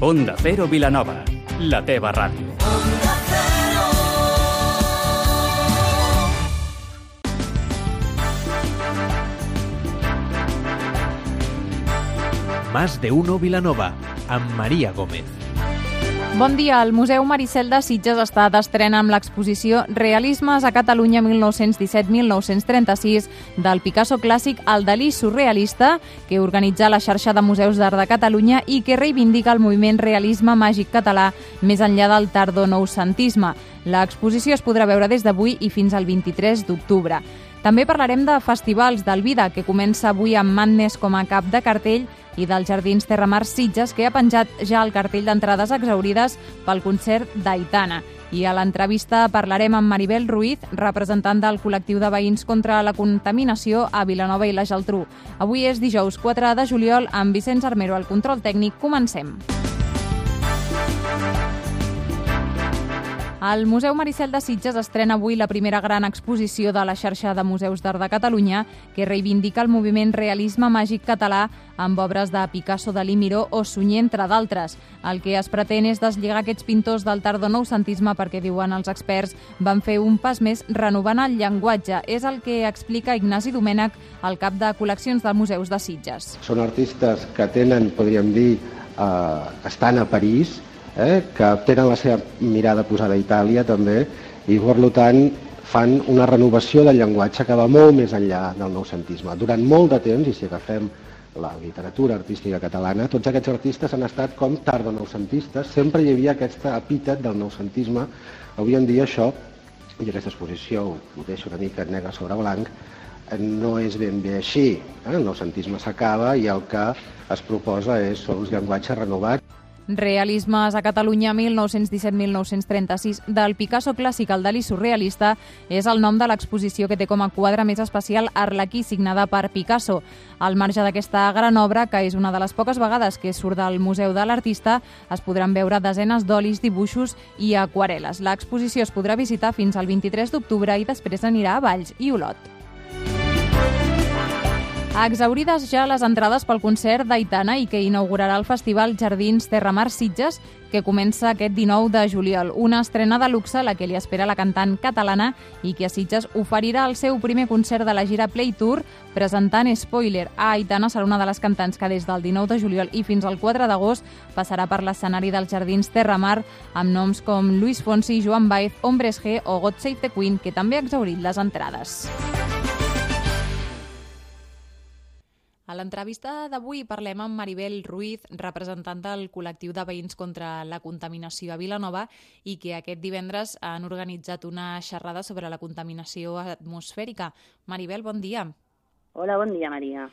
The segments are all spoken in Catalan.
Onda Cero Vilanova, la teva ràdio. Más de uno Vilanova, amb Maria Gómez. Bon dia. El Museu Maricel de Sitges està d'estrena amb l'exposició Realismes a Catalunya 1917-1936 del Picasso clàssic al Dalí surrealista que organitza la xarxa de museus d'art de Catalunya i que reivindica el moviment realisme màgic català més enllà del tardo-noucentisme. L'exposició es podrà veure des d'avui i fins al 23 d'octubre. També parlarem de festivals del Vida, que comença avui amb Madness com a cap de cartell i dels Jardins Terramar Sitges, que ha penjat ja el cartell d'entrades exaurides pel concert d'Aitana. I a l'entrevista parlarem amb Maribel Ruiz, representant del col·lectiu de veïns contra la contaminació a Vilanova i la Geltrú. Avui és dijous 4 de juliol amb Vicenç Armero al control tècnic. Comencem. El Museu Maricel de Sitges estrena avui la primera gran exposició de la xarxa de museus d'art de Catalunya que reivindica el moviment realisme màgic català amb obres de Picasso, Dalí, Miró o Sunyer, entre d'altres. El que es pretén és deslligar aquests pintors del tardonoucentisme perquè, diuen els experts, van fer un pas més renovant el llenguatge. És el que explica Ignasi Domènech, el cap de col·leccions de museus de Sitges. Són artistes que tenen, podríem dir, eh, estan a París, eh, que tenen la seva mirada posada a Itàlia també i per tant fan una renovació del llenguatge que va molt més enllà del noucentisme. Durant molt de temps, i si agafem la literatura artística catalana, tots aquests artistes han estat com tardo-noucentistes, sempre hi havia aquest epítet del noucentisme. Avui en dia això, i aquesta exposició ho deixo una mica negre sobre blanc, no és ben bé així. Eh? El noucentisme s'acaba i el que es proposa és són uns llenguatges renovats. Realismes a Catalunya 1917-1936 del Picasso clàssic al Dalí surrealista és el nom de l'exposició que té com a quadre més especial Arlequí, signada per Picasso. Al marge d'aquesta gran obra, que és una de les poques vegades que surt del Museu de l'Artista, es podran veure desenes d'olis, dibuixos i aquarel·les. L'exposició es podrà visitar fins al 23 d'octubre i després anirà a Valls i Olot. Exaurides ja les entrades pel concert d'Aitana i que inaugurarà el Festival Jardins Terramar Sitges, que comença aquest 19 de juliol. Una estrena de luxe la que li espera la cantant catalana i que a Sitges oferirà el seu primer concert de la gira Play Tour presentant Spoiler. A Aitana serà una de les cantants que des del 19 de juliol i fins al 4 d'agost passarà per l'escenari dels Jardins Terramar amb noms com Luis Fonsi, Joan Baez, Hombres G o God Save the Queen, que també ha exaurit les entrades. A l'entrevista d'avui parlem amb Maribel Ruiz, representant del col·lectiu de veïns contra la contaminació a Vilanova i que aquest divendres han organitzat una xerrada sobre la contaminació atmosfèrica. Maribel, bon dia. Hola, bon dia, Maria.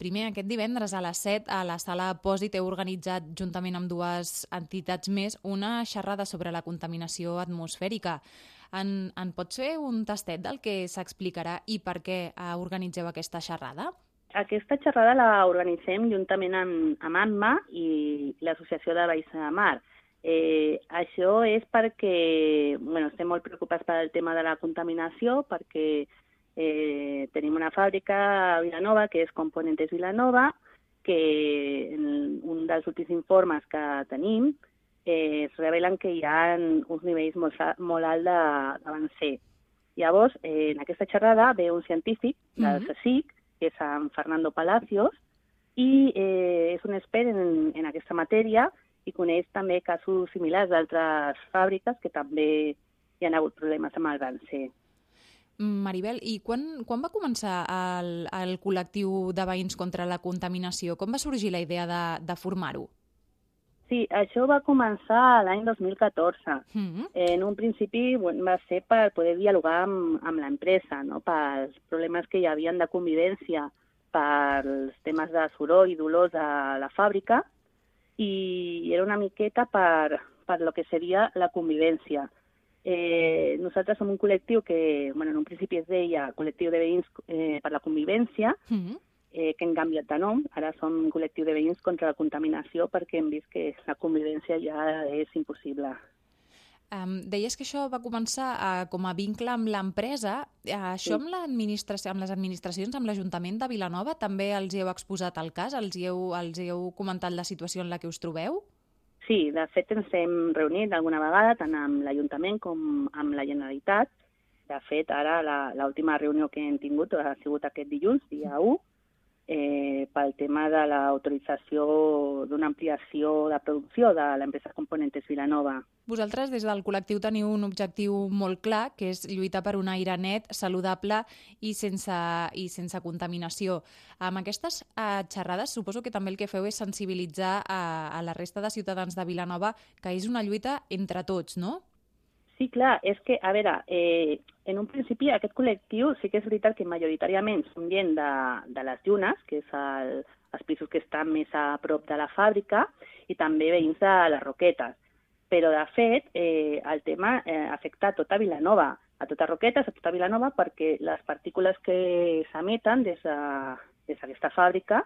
Primer, aquest divendres a les 7 a la sala Pòsit heu organitzat, juntament amb dues entitats més, una xerrada sobre la contaminació atmosfèrica. En, en pots fer un tastet del que s'explicarà i per què organitzeu aquesta xerrada? Aquesta xerrada la organitzem juntament amb, amb ANMA i l'Associació de Baix de Mar. Eh, això és perquè bueno, estem molt preocupats pel tema de la contaminació, perquè eh, tenim una fàbrica a Vilanova, que és Componentes Vilanova, que en un dels últims informes que tenim eh, es revelen que hi ha uns nivells molt, molt alts d'avancer. Llavors, eh, en aquesta xerrada ve un científic del mm -hmm. CSIC que és en Fernando Palacios, i eh, és un expert en, en aquesta matèria i coneix també casos similars d'altres fàbriques que també hi han hagut problemes amb el ganser. Maribel, i quan, quan va començar el, el col·lectiu de veïns contra la contaminació? Com va sorgir la idea de, de formar-ho? Sí, això va començar l'any 2014. Mm -hmm. En un principi va ser per poder dialogar amb, amb l'empresa, no? pels problemes que hi havia de convivència, pels temes de soroll i dolors a la fàbrica, i era una miqueta per, per lo que seria la convivència. Eh, nosaltres som un col·lectiu que, bueno, en un principi es deia Col·lectiu de Veïns eh, per la Convivència, mm -hmm eh, que hem canviat de nom. Ara som un col·lectiu de veïns contra la contaminació perquè hem vist que la convivència ja és impossible. Um, deies que això va començar uh, com a vincle amb l'empresa. Uh, això sí. amb, administració, amb les administracions, amb l'Ajuntament de Vilanova, també els heu exposat el cas? Els heu, els heu comentat la situació en la que us trobeu? Sí, de fet ens hem reunit alguna vegada tant amb l'Ajuntament com amb la Generalitat. De fet, ara l'última reunió que hem tingut ha sigut aquest dilluns, dia 1, eh, pel tema de l'autorització d'una ampliació de producció de l'empresa Componentes Vilanova. Vosaltres, des del col·lectiu, teniu un objectiu molt clar, que és lluitar per un aire net, saludable i sense, i sense contaminació. Amb aquestes eh, xerrades, suposo que també el que feu és sensibilitzar a, a la resta de ciutadans de Vilanova que és una lluita entre tots, no? Sí, clar, és que, a veure, eh, en un principi aquest col·lectiu sí que és veritat que majoritàriament són gent de, de les Llunes, que és el, els pisos que estan més a prop de la fàbrica, i també veïns de les Roquetes. Però, de fet, eh, el tema eh, afecta a tota Vilanova, a tota Roquetes, a tota Vilanova, perquè les partícules que s'emeten des d'aquesta de, fàbrica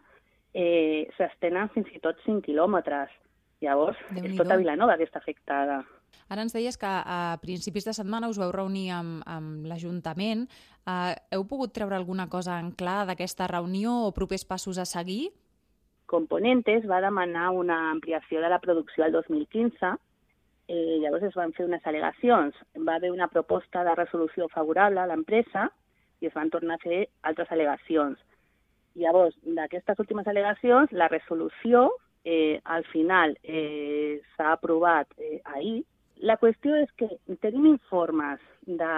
eh, s'estenen fins i tot 5 quilòmetres. Llavors, és tota Vilanova que està afectada. Ara ens deies que a principis de setmana us veu reunir amb, amb l'Ajuntament. Uh, heu pogut treure alguna cosa en clar d'aquesta reunió o propers passos a seguir? Componentes va demanar una ampliació de la producció al 2015 eh, llavors es van fer unes al·legacions. Va haver una proposta de resolució favorable a l'empresa i es van tornar a fer altres al·legacions. Llavors, d'aquestes últimes al·legacions, la resolució eh, al final eh, s'ha aprovat eh, ahir, la qüestió és que tenim informes de,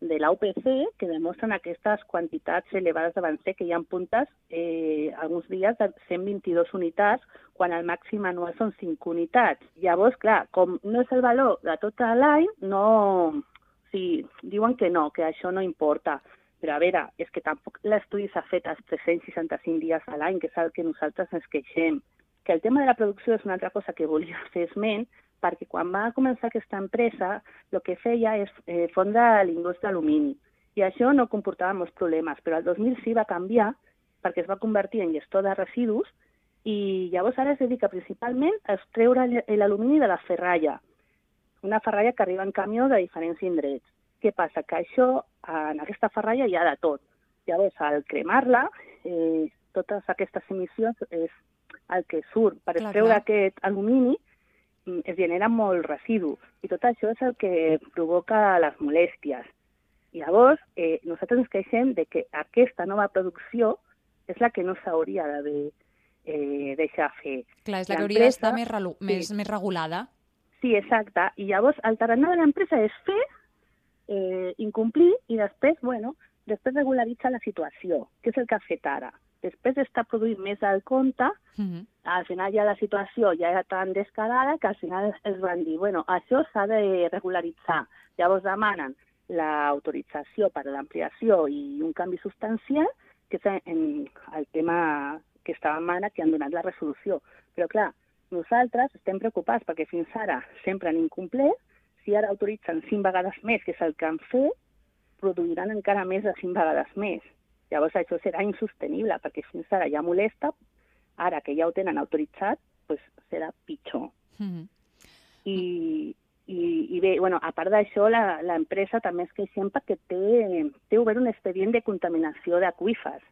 de l'UPC que demostren aquestes quantitats elevades d'avancer, que hi ha puntes eh, alguns dies de 122 unitats, quan el màxim anual són 5 unitats. Llavors, clar, com no és el valor de tot l'any, no... Sí, diuen que no, que això no importa. Però a veure, és que tampoc l'estudi s'ha fet als 365 dies a l'any, que és el que nosaltres ens queixem. Que el tema de la producció és una altra cosa que volia fer esment, perquè quan va començar aquesta empresa el que feia és eh, fondre l'indústria d'alumini i això no comportava molts problemes, però el 2006 va canviar perquè es va convertir en gestor de residus i llavors ara es dedica principalment a treure l'alumini de la ferralla, una ferralla que arriba en camió de diferents indrets. Què passa? Que això, en aquesta ferralla hi ha de tot. Llavors, al cremar-la, eh, totes aquestes emissions és el que surt. Per clar, extreure clar. aquest alumini es genera molt residu i tot això és el que provoca les molèsties. I llavors, eh, nosaltres ens queixem de que aquesta nova producció és la que no s'hauria d'haver eh, deixar fer. Clar, és la que hauria d'estar més, sí. més, més regulada. Sí, exacte. I llavors el tarannà de l'empresa és fer, eh, incomplir i després, bueno, després regularitzar la situació, que és el que ha fet ara després d'estar produint més del compte, uh. -huh. al final ja la situació ja era tan descarada que al final es van dir, bueno, això s'ha de regularitzar. Llavors demanen l'autorització per a l'ampliació i un canvi substancial, que és en el tema que estàvem ara, que han donat la resolució. Però, clar, nosaltres estem preocupats perquè fins ara sempre han incomplert, si ara autoritzen cinc vegades més, que és el que han fet, produiran encara més de cinc vegades més. Llavors això serà insostenible, perquè fins ara ja molesta, ara que ja ho tenen autoritzat, pues serà pitjor. Mm -hmm. I, i, I bé, bueno, a part d'això, l'empresa també es queixem perquè té, té obert un expedient de contaminació d'aquífers,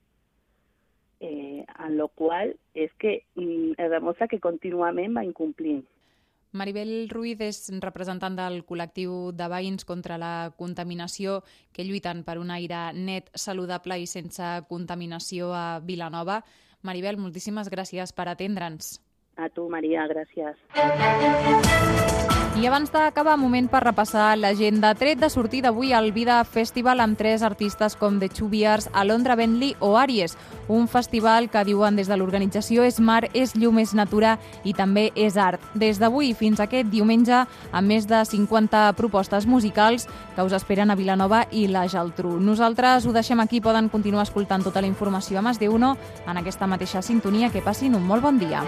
eh, en la qual és que mm, es demostra que contínuament va incomplint. Maribel Ruiz és representant del col·lectiu de veïns contra la contaminació que lluiten per un aire net, saludable i sense contaminació a Vilanova. Maribel, moltíssimes gràcies per atendre'ns. A tu, Maria, gràcies. I abans d'acabar, moment per repassar l'agenda. Tret de sortir d'avui al Vida Festival amb tres artistes com The Chubiars, Alondra Bentley o Aries. Un festival que diuen des de l'organització és mar, és llum, és natura i també és art. Des d'avui fins aquest diumenge, amb més de 50 propostes musicals que us esperen a Vilanova i la Geltrú. Nosaltres ho deixem aquí, poden continuar escoltant tota la informació a Mas de Uno en aquesta mateixa sintonia. Que passin un molt bon dia.